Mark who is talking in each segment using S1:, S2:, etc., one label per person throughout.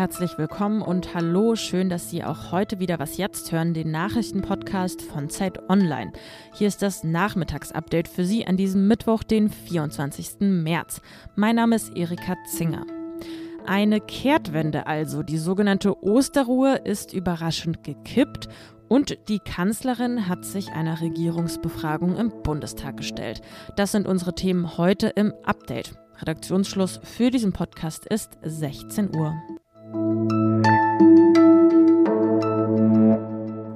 S1: herzlich willkommen und hallo, schön, dass Sie auch heute wieder was jetzt hören, den Nachrichtenpodcast von Zeit Online. Hier ist das Nachmittagsupdate für Sie an diesem Mittwoch, den 24. März. Mein Name ist Erika Zinger. Eine Kehrtwende also. Die sogenannte Osterruhe ist überraschend gekippt und die Kanzlerin hat sich einer Regierungsbefragung im Bundestag gestellt. Das sind unsere Themen heute im Update. Redaktionsschluss für diesen Podcast ist 16 Uhr.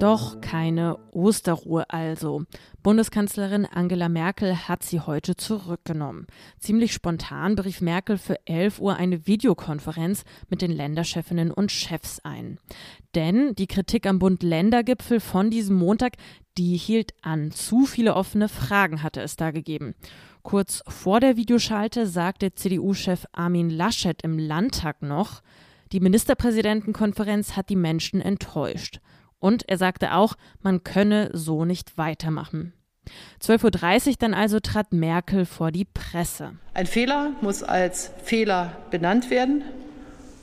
S1: Doch keine Osterruhe also. Bundeskanzlerin Angela Merkel hat sie heute zurückgenommen. Ziemlich spontan berief Merkel für 11 Uhr eine Videokonferenz mit den Länderchefinnen und Chefs ein. Denn die Kritik am Bund-Länder-Gipfel von diesem Montag, die hielt an. Zu viele offene Fragen hatte es da gegeben. Kurz vor der Videoschalte sagte CDU-Chef Armin Laschet im Landtag noch, die Ministerpräsidentenkonferenz hat die Menschen enttäuscht. Und er sagte auch, man könne so nicht weitermachen. 12.30 Uhr dann also trat Merkel vor die Presse.
S2: Ein Fehler muss als Fehler benannt werden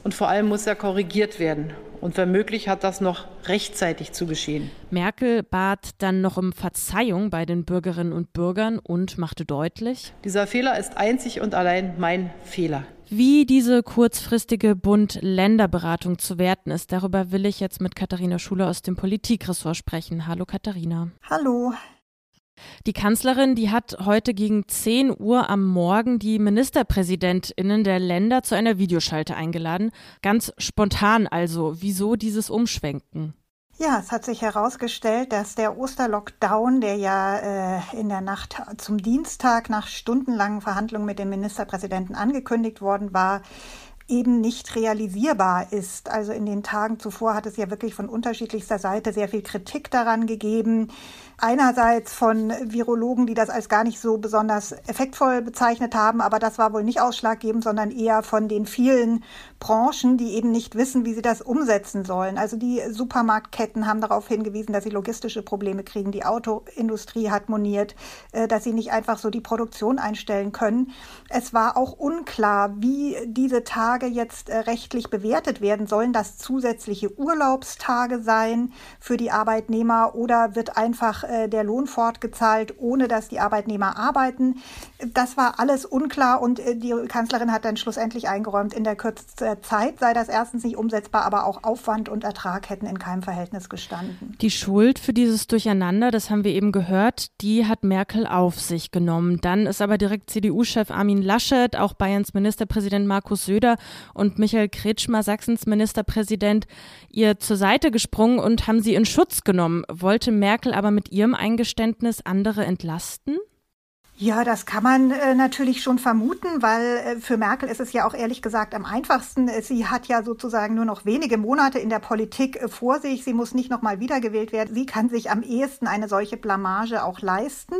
S2: und vor allem muss er korrigiert werden. Und wenn möglich, hat das noch rechtzeitig zu geschehen.
S1: Merkel bat dann noch um Verzeihung bei den Bürgerinnen und Bürgern und machte deutlich,
S2: dieser Fehler ist einzig und allein mein Fehler.
S1: Wie diese kurzfristige Bund-Länder-Beratung zu werten ist, darüber will ich jetzt mit Katharina Schuler aus dem Politikressort sprechen. Hallo Katharina.
S3: Hallo.
S1: Die Kanzlerin, die hat heute gegen 10 Uhr am Morgen die Ministerpräsidentinnen der Länder zu einer Videoschalte eingeladen. Ganz spontan also. Wieso dieses Umschwenken?
S3: Ja, es hat sich herausgestellt, dass der Osterlockdown, der ja äh, in der Nacht zum Dienstag nach stundenlangen Verhandlungen mit dem Ministerpräsidenten angekündigt worden war, eben nicht realisierbar ist. Also in den Tagen zuvor hat es ja wirklich von unterschiedlichster Seite sehr viel Kritik daran gegeben. Einerseits von Virologen, die das als gar nicht so besonders effektvoll bezeichnet haben, aber das war wohl nicht ausschlaggebend, sondern eher von den vielen Branchen, die eben nicht wissen, wie sie das umsetzen sollen. Also die Supermarktketten haben darauf hingewiesen, dass sie logistische Probleme kriegen. Die Autoindustrie hat moniert, äh, dass sie nicht einfach so die Produktion einstellen können. Es war auch unklar, wie diese Tage jetzt äh, rechtlich bewertet werden sollen. Das zusätzliche Urlaubstage sein für die Arbeitnehmer oder wird einfach äh, der Lohn fortgezahlt, ohne dass die Arbeitnehmer arbeiten. Das war alles unklar und äh, die Kanzlerin hat dann schlussendlich eingeräumt, in der kürzesten Zeit sei das erstens nicht umsetzbar, aber auch Aufwand und Ertrag hätten in keinem Verhältnis gestanden.
S1: Die Schuld für dieses Durcheinander, das haben wir eben gehört, die hat Merkel auf sich genommen. Dann ist aber direkt CDU-Chef Armin Laschet, auch Bayerns Ministerpräsident Markus Söder und Michael Kretschmer, Sachsens Ministerpräsident, ihr zur Seite gesprungen und haben sie in Schutz genommen. Wollte Merkel aber mit Ihrem Eingeständnis andere entlasten?
S3: Ja, das kann man äh, natürlich schon vermuten, weil äh, für Merkel ist es ja auch ehrlich gesagt am einfachsten. Sie hat ja sozusagen nur noch wenige Monate in der Politik äh, vor sich. Sie muss nicht nochmal wiedergewählt werden. Sie kann sich am ehesten eine solche Blamage auch leisten.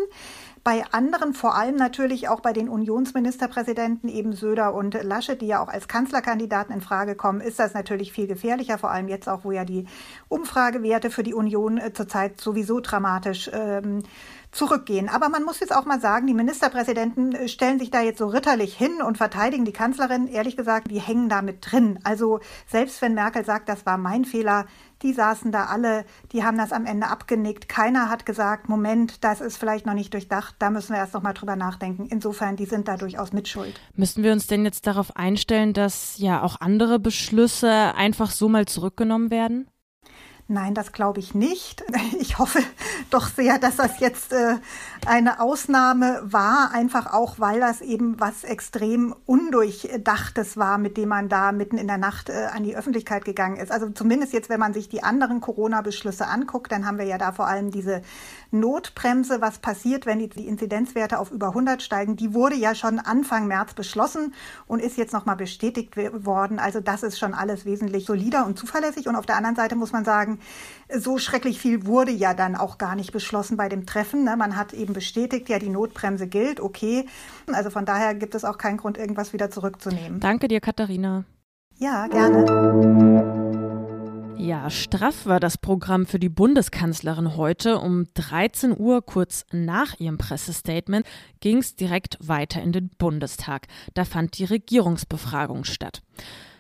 S3: Bei anderen, vor allem natürlich auch bei den Unionsministerpräsidenten, eben Söder und Laschet, die ja auch als Kanzlerkandidaten in Frage kommen, ist das natürlich viel gefährlicher, vor allem jetzt auch, wo ja die Umfragewerte für die Union äh, zurzeit sowieso dramatisch ähm, zurückgehen. Aber man muss jetzt auch mal sagen, die Ministerpräsidenten äh, stellen sich da jetzt so ritterlich hin und verteidigen die Kanzlerin. Ehrlich gesagt, die hängen da mit drin. Also selbst wenn Merkel sagt, das war mein Fehler, die saßen da alle, die haben das am Ende abgenickt. Keiner hat gesagt, Moment, das ist vielleicht noch nicht durchdacht, da müssen wir erst noch mal drüber nachdenken. Insofern, die sind da durchaus mitschuld.
S1: Müssen wir uns denn jetzt darauf einstellen, dass ja auch andere Beschlüsse einfach so mal zurückgenommen werden?
S3: Nein, das glaube ich nicht. Ich hoffe doch sehr, dass das jetzt äh, eine Ausnahme war, einfach auch, weil das eben was extrem Undurchdachtes war, mit dem man da mitten in der Nacht äh, an die Öffentlichkeit gegangen ist. Also zumindest jetzt, wenn man sich die anderen Corona-Beschlüsse anguckt, dann haben wir ja da vor allem diese Notbremse, was passiert, wenn die, die Inzidenzwerte auf über 100 steigen. Die wurde ja schon Anfang März beschlossen und ist jetzt nochmal bestätigt worden. Also das ist schon alles wesentlich solider und zuverlässig. Und auf der anderen Seite muss man sagen, so schrecklich viel wurde ja dann auch gar nicht beschlossen bei dem Treffen. Ne? Man hat eben bestätigt, ja, die Notbremse gilt, okay. Also von daher gibt es auch keinen Grund, irgendwas wieder zurückzunehmen.
S1: Danke dir, Katharina.
S3: Ja, gerne.
S1: Ja, straff war das Programm für die Bundeskanzlerin heute. Um 13 Uhr, kurz nach ihrem Pressestatement, ging es direkt weiter in den Bundestag. Da fand die Regierungsbefragung statt.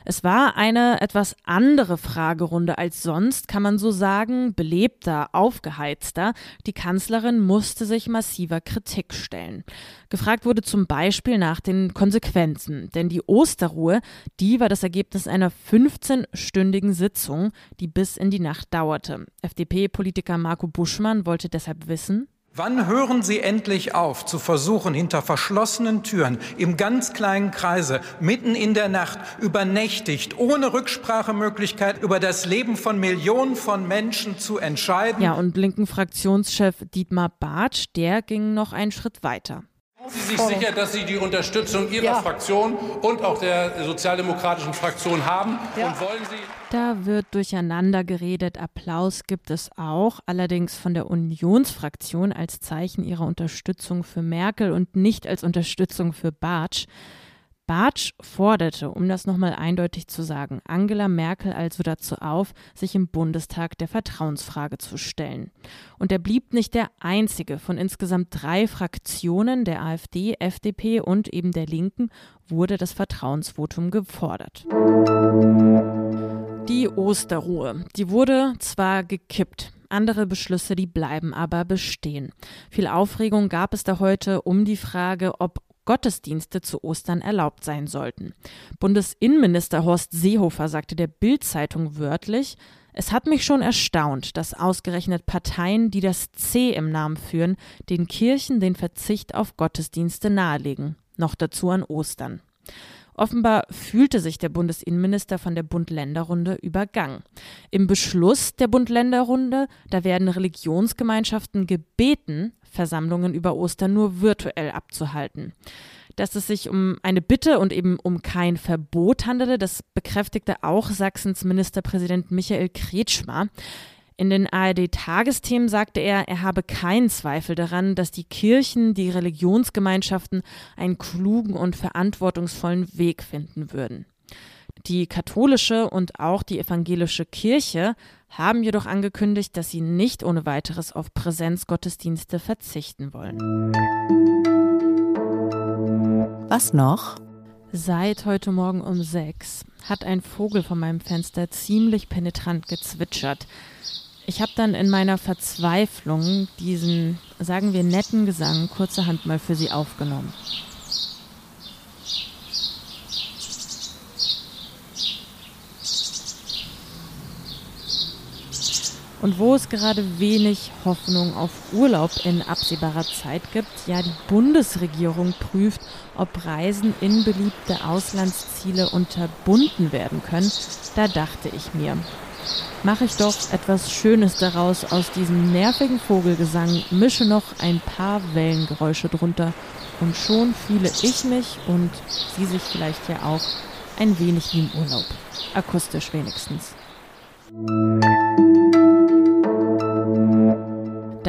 S1: Es war eine etwas andere Fragerunde als sonst, kann man so sagen, belebter, aufgeheizter. Die Kanzlerin musste sich massiver Kritik stellen. Gefragt wurde zum Beispiel nach den Konsequenzen, denn die Osterruhe, die war das Ergebnis einer 15-stündigen Sitzung, die bis in die Nacht dauerte. FDP-Politiker Marco Buschmann wollte deshalb wissen,
S4: Wann hören Sie endlich auf, zu versuchen, hinter verschlossenen Türen, im ganz kleinen Kreise, mitten in der Nacht, übernächtigt, ohne Rücksprachemöglichkeit über das Leben von Millionen von Menschen zu entscheiden?
S1: Ja, und linken Fraktionschef Dietmar Bartsch, der ging noch einen Schritt weiter.
S5: Sind Sie sich sicher, dass Sie die Unterstützung Ihrer ja. Fraktion und auch der sozialdemokratischen Fraktion haben? Ja. Und wollen Sie
S1: da wird durcheinander geredet. Applaus gibt es auch, allerdings von der Unionsfraktion als Zeichen ihrer Unterstützung für Merkel und nicht als Unterstützung für Bartsch. Bartsch forderte, um das nochmal eindeutig zu sagen, Angela Merkel also dazu auf, sich im Bundestag der Vertrauensfrage zu stellen. Und er blieb nicht der einzige. Von insgesamt drei Fraktionen, der AfD, FDP und eben der Linken, wurde das Vertrauensvotum gefordert. Die Osterruhe, die wurde zwar gekippt, andere Beschlüsse, die bleiben aber bestehen. Viel Aufregung gab es da heute um die Frage, ob Gottesdienste zu Ostern erlaubt sein sollten. Bundesinnenminister Horst Seehofer sagte der Bild-Zeitung wörtlich, es hat mich schon erstaunt, dass ausgerechnet Parteien, die das C im Namen führen, den Kirchen den Verzicht auf Gottesdienste nahelegen. Noch dazu an Ostern. Offenbar fühlte sich der Bundesinnenminister von der Bund-Länder-Runde übergangen. Im Beschluss der Bund-Länder-Runde, da werden Religionsgemeinschaften gebeten, Versammlungen über Ostern nur virtuell abzuhalten. Dass es sich um eine Bitte und eben um kein Verbot handelte, das bekräftigte auch Sachsens Ministerpräsident Michael Kretschmer. In den ARD-Tagesthemen sagte er, er habe keinen Zweifel daran, dass die Kirchen, die Religionsgemeinschaften einen klugen und verantwortungsvollen Weg finden würden. Die katholische und auch die evangelische Kirche haben jedoch angekündigt, dass sie nicht ohne weiteres auf Präsenzgottesdienste verzichten wollen.
S6: Was noch?
S1: Seit heute Morgen um sechs hat ein Vogel von meinem Fenster ziemlich penetrant gezwitschert. Ich habe dann in meiner Verzweiflung diesen, sagen wir, netten Gesang kurzerhand mal für sie aufgenommen. Und wo es gerade wenig Hoffnung auf Urlaub in absehbarer Zeit gibt, ja, die Bundesregierung prüft, ob Reisen in beliebte Auslandsziele unterbunden werden können, da dachte ich mir, mache ich doch etwas Schönes daraus aus diesem nervigen Vogelgesang, mische noch ein paar Wellengeräusche drunter und schon fühle ich mich und Sie sich vielleicht ja auch ein wenig wie im Urlaub. Akustisch wenigstens.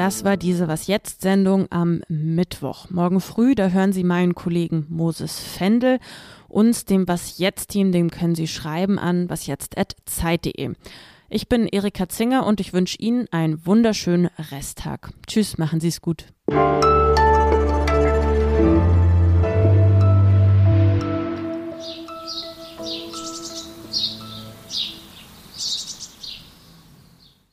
S1: Das war diese Was jetzt Sendung am Mittwoch. Morgen früh, da hören Sie meinen Kollegen Moses Fendel. Uns, dem Was jetzt Team, dem können Sie schreiben an wasjetzt@zeit.de. Ich bin Erika Zinger und ich wünsche Ihnen einen wunderschönen Resttag. Tschüss, machen Sie es gut.